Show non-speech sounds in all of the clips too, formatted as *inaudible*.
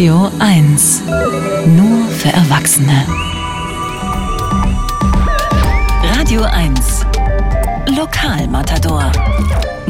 Radio 1. Nur für Erwachsene. Radio 1. Lokalmatador.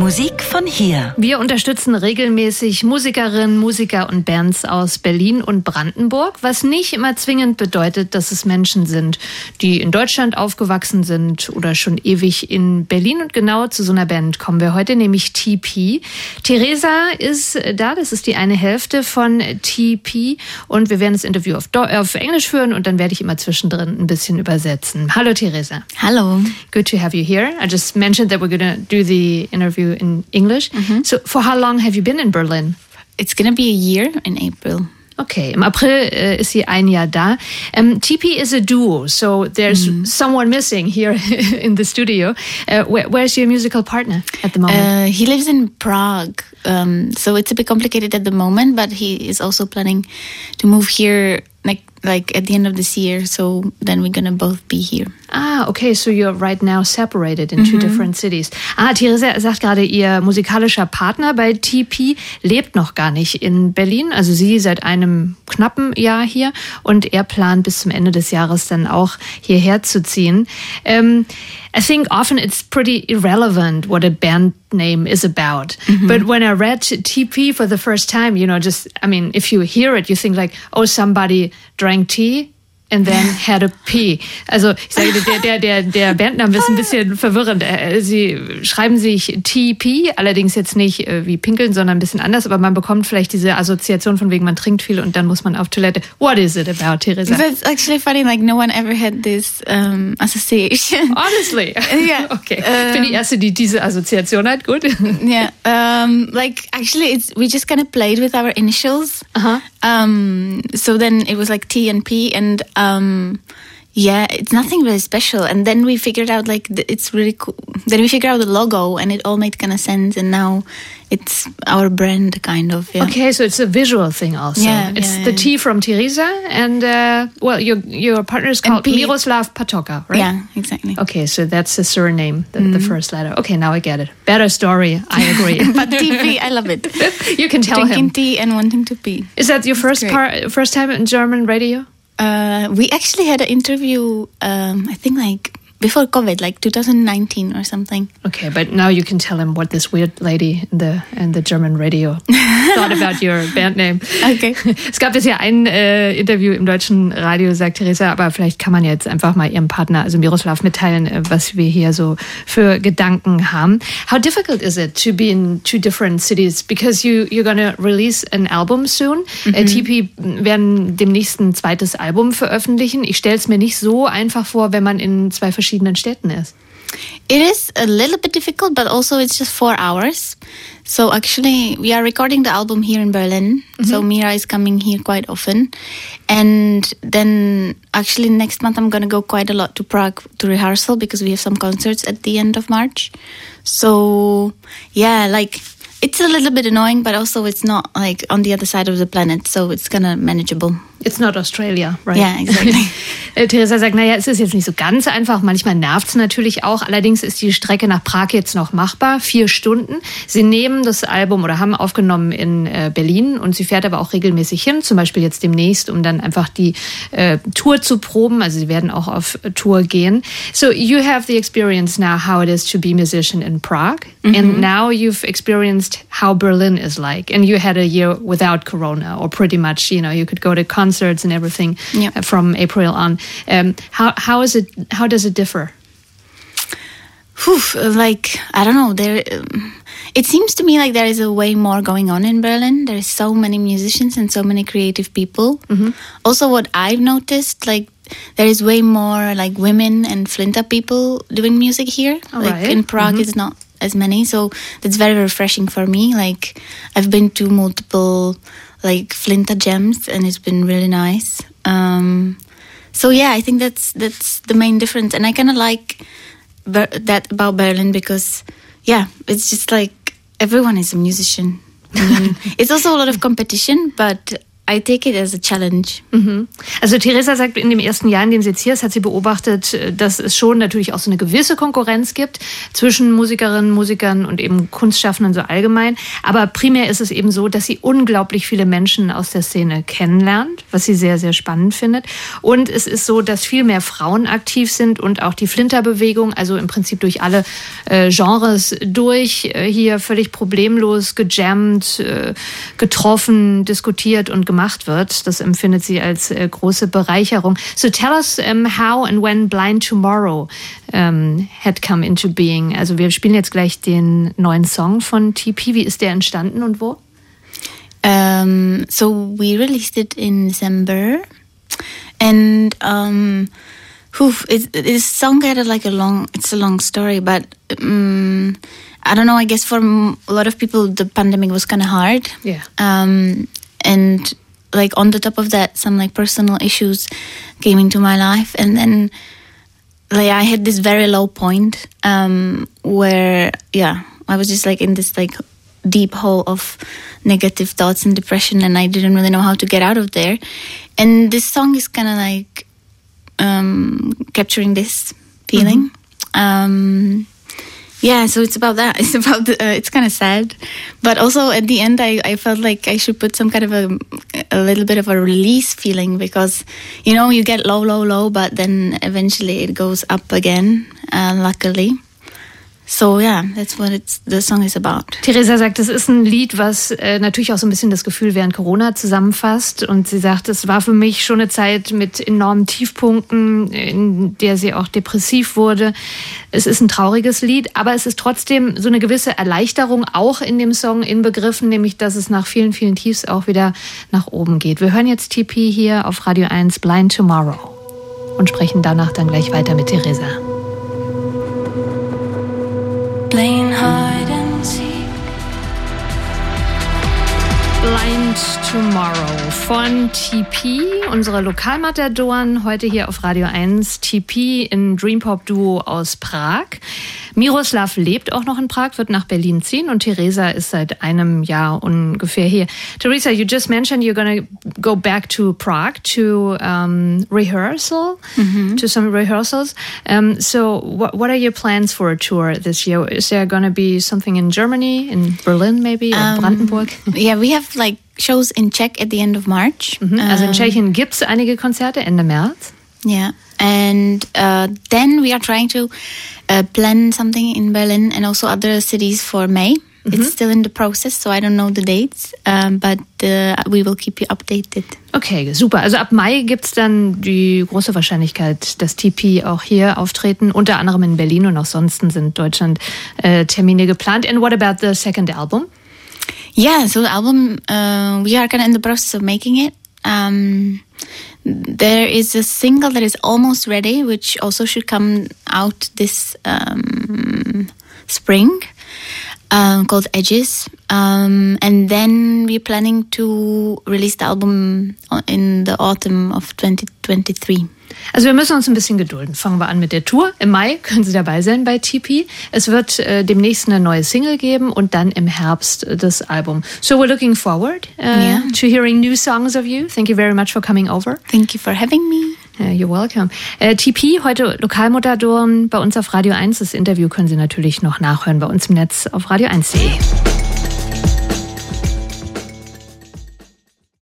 Musik von hier. Wir unterstützen regelmäßig Musikerinnen, Musiker und Bands aus Berlin und Brandenburg, was nicht immer zwingend bedeutet, dass es Menschen sind, die in Deutschland aufgewachsen sind oder schon ewig in Berlin. Und genau zu so einer Band kommen wir heute, nämlich TP. Theresa ist da, das ist die eine Hälfte von TP und wir werden das Interview auf, auf Englisch führen und dann werde ich immer zwischendrin ein bisschen übersetzen. Hallo Theresa. Hallo. Good to have you here. I just mentioned that we're going to do the interview in English. So, for how long have you been in Berlin? It's gonna be a year in April. Okay, im April äh, ist sie ein Jahr da. Um, TP is a duo, so there's someone missing here *laughs* in the studio. Uh, where, where's your musical partner at the moment? Uh, he lives in Prague, um, so it's a bit complicated at the moment. But he is also planning to move here, like like at the end of this year. So then we're gonna both be here. Ah, okay, so you're right now separated in two different cities. Ah, Theresa sagt gerade, ihr musikalischer Partner bei TP lebt noch gar nicht in Berlin. Also sie seit einem knappen Jahr hier und er plant bis zum Ende des Jahres dann auch hierher zu ziehen. Um, I think often it's pretty irrelevant what a band name is about. But when I read TP for the first time, you know, just, I mean, if you hear it, you think like, oh, somebody drank tea and then had a pee. Also ich sage, der, der, der, der Bandname ist ein bisschen verwirrend. Äh, Sie schreiben sich TP, allerdings jetzt nicht äh, wie pinkeln, sondern ein bisschen anders, aber man bekommt vielleicht diese Assoziation von wegen, man trinkt viel und dann muss man auf Toilette. What is it about, Theresa? That's actually funny. Like no one ever had this um, association. Honestly. *laughs* Ja. *laughs* Okay. Ich bin die Erste, die diese Assoziation hat. Gut. yeah. Um, like actually, it's we just kind of played with our initials. Uh-huh. Um, so then it was like T and P, and um, yeah, it's nothing really special. And then we figured out like it's really cool. Then we figured out the logo, and it all made kind of sense. And now it's our brand, kind of. Yeah. Okay, so it's a visual thing also. Yeah, it's yeah, the yeah. T from Teresa and uh, well, your your partner is called Miroslav Patoka, right? Yeah, exactly. Okay, so that's the surname, the, Mm-hmm. the first letter. Okay, now I get it. Better story. I agree. *laughs* But TV, I love it. *laughs* you can tell Drinking him. tea and wanting to pee. Is that your first part, first time in German radio? Uh, we actually had an interview. Um, I think like before COVID, like 2019 or something. Okay, but now you can tell him what this weird lady in the in the German radio *laughs* thought about your band name. Okay. *laughs* Es gab bisher ein äh, Interview im deutschen Radio, sagt Theresa, aber vielleicht kann man jetzt einfach mal ihrem Partner, also Miroslav, mitteilen, äh, was wir hier so für Gedanken haben. How difficult is it to be in two different cities? Because you you're gonna release an album soon. Äh, TP werden demnächst ein zweites Album veröffentlichen. Ich stelle es mir nicht so einfach vor, wenn man in zwei verschiedenen Städten ist. It is a little bit difficult, but also it's just four hours. So actually, we are recording the album here in Berlin. So mm-hmm. Mira is coming here quite often, and then actually next month I'm gonna go quite a lot to Prague to rehearsal because we have some concerts at the end of March. So yeah, like it's a little bit annoying, but also it's not like on the other side of the planet, so it's kind of manageable. It's not Australia, right? Yeah, exactly. *laughs* Äh, Theresa sagt, naja, es ist jetzt nicht so ganz einfach. Manchmal nervt es natürlich auch. Allerdings ist die Strecke nach Prag jetzt noch machbar. Vier Stunden. Sie nehmen das Album oder haben aufgenommen in äh, Berlin und sie fährt aber auch regelmäßig hin. Zum Beispiel jetzt demnächst, um dann einfach die äh, Tour zu proben. Also sie werden auch auf Tour gehen. So you have the experience now how it is to be a musician in Prague. And now you've experienced how Berlin is like. And you had a year without Corona or pretty much, you know, you could go to concerts and everything Yeah. uh, from April on. Um, how how is it? How does it differ? Whew, like I don't know. There, um, it seems to me like there is a way more going on in Berlin. There is so many musicians and so many creative people. Also, what I've noticed, like there is way more like women and Flinta people doing music here. All like right. in Prague, it's not as many, so that's very refreshing for me. Like I've been to multiple like Flinta jams, and it's been really nice. Um, so yeah, I think that's that's the main difference, and I kind of like Ber- that about Berlin because yeah, it's just like everyone is a musician. I mean, *laughs* it's also a lot of competition, but I take it as a challenge. Mhm. Also Theresa sagt, in dem ersten Jahr, in dem sie jetzt hier ist, hat sie beobachtet, dass es schon natürlich auch so eine gewisse Konkurrenz gibt zwischen Musikerinnen, Musikern und eben Kunstschaffenden so allgemein. Aber primär ist es eben so, dass sie unglaublich viele Menschen aus der Szene kennenlernt, was sie sehr, sehr spannend findet. Und es ist so, dass viel mehr Frauen aktiv sind und auch die Flinterbewegung, also im Prinzip durch alle äh, Genres durch, äh, hier völlig problemlos gejammt, äh, getroffen, diskutiert und gemacht wird. Das empfindet sie als äh, große Bereicherung. So tell us um, how and when Blind Tomorrow um, had come into being. Also wir spielen jetzt gleich den neuen Song von TP. Wie ist der entstanden und wo? Um, so we released it in December, and um, whew, it, this song had like a long. It's a long story, but um, I don't know. I guess for a lot of people, the pandemic was kind of hard. Yeah. Um, and like on the top of that, some like personal issues came into my life, and then like I had this very low point um, where yeah, I was just like in this like deep hole of negative thoughts and depression, and I didn't really know how to get out of there. And this song is kind of like um, capturing this feeling. Um, yeah, so it's about that. *laughs* It's about the, uh, it's kind of sad, but also at the end, I, I felt like I should put some kind of a a little bit of a release feeling because you know you get low, low, low, but then eventually it goes up again. Uh, luckily. So yeah, that's what it's, the song is about. Theresa sagt, es ist ein Lied, was äh, natürlich auch so ein bisschen das Gefühl während Corona zusammenfasst. Und sie sagt, es war für mich schon eine Zeit mit enormen Tiefpunkten, in der sie auch depressiv wurde. Es ist ein trauriges Lied, aber es ist trotzdem so eine gewisse Erleichterung auch in dem Song inbegriffen, nämlich dass es nach vielen, vielen Tiefs auch wieder nach oben geht. Wir hören jetzt TP hier auf Radio 1 Blind Tomorrow und sprechen danach dann gleich weiter mit Theresa. Playing hide and seek. Blind Tomorrow von TP, unsere Lokalmatadoren, heute hier auf Radio 1. TP in Dreampop Duo aus Prag. Miroslav lebt auch noch in Prag, wird nach Berlin ziehen und Theresa ist seit einem Jahr ungefähr hier. Theresa, you just mentioned you're going to go back to Prague to um, rehearsal, to some rehearsals. Um, so what, what are your plans for a tour this year? Is there going to be something in Germany, in Berlin maybe, or Brandenburg? *laughs* Yeah, we have like shows in Czech at the end of March. Mhm, Also in Tschechien gibt es einige Konzerte Ende März. Yeah. And uh, then we are trying to uh, plan something in Berlin and also other cities for May. It's still in the process, so I don't know the dates, um, but uh, we will keep you updated. Okay, super. Also ab Mai gibt's dann die große Wahrscheinlichkeit, dass TP auch hier auftreten, unter anderem in Berlin und auch sonst sind Deutschland äh, Termine geplant. And what about the second album? Yeah, so the album, uh, we are kind of in the process of making it. Um, there is a single that is almost ready, which also should come out this um, spring, um, called Edges. Um, and then we're planning to release the album in the autumn of 2023. Also wir müssen uns ein bisschen gedulden. Fangen wir an mit der Tour. Im Mai *laughs* können Sie dabei sein bei TP. Es wird äh, demnächst eine neue Single geben und dann im Herbst äh, das Album. So we're looking forward uh, Yeah. to hearing new songs of you. Thank you very much for coming over. Thank you for having me. Uh, you're welcome. Äh, TP, heute Lokalmotadoren bei uns auf Radio 1. Das Interview können Sie natürlich noch nachhören bei uns im Netz auf radio1.de.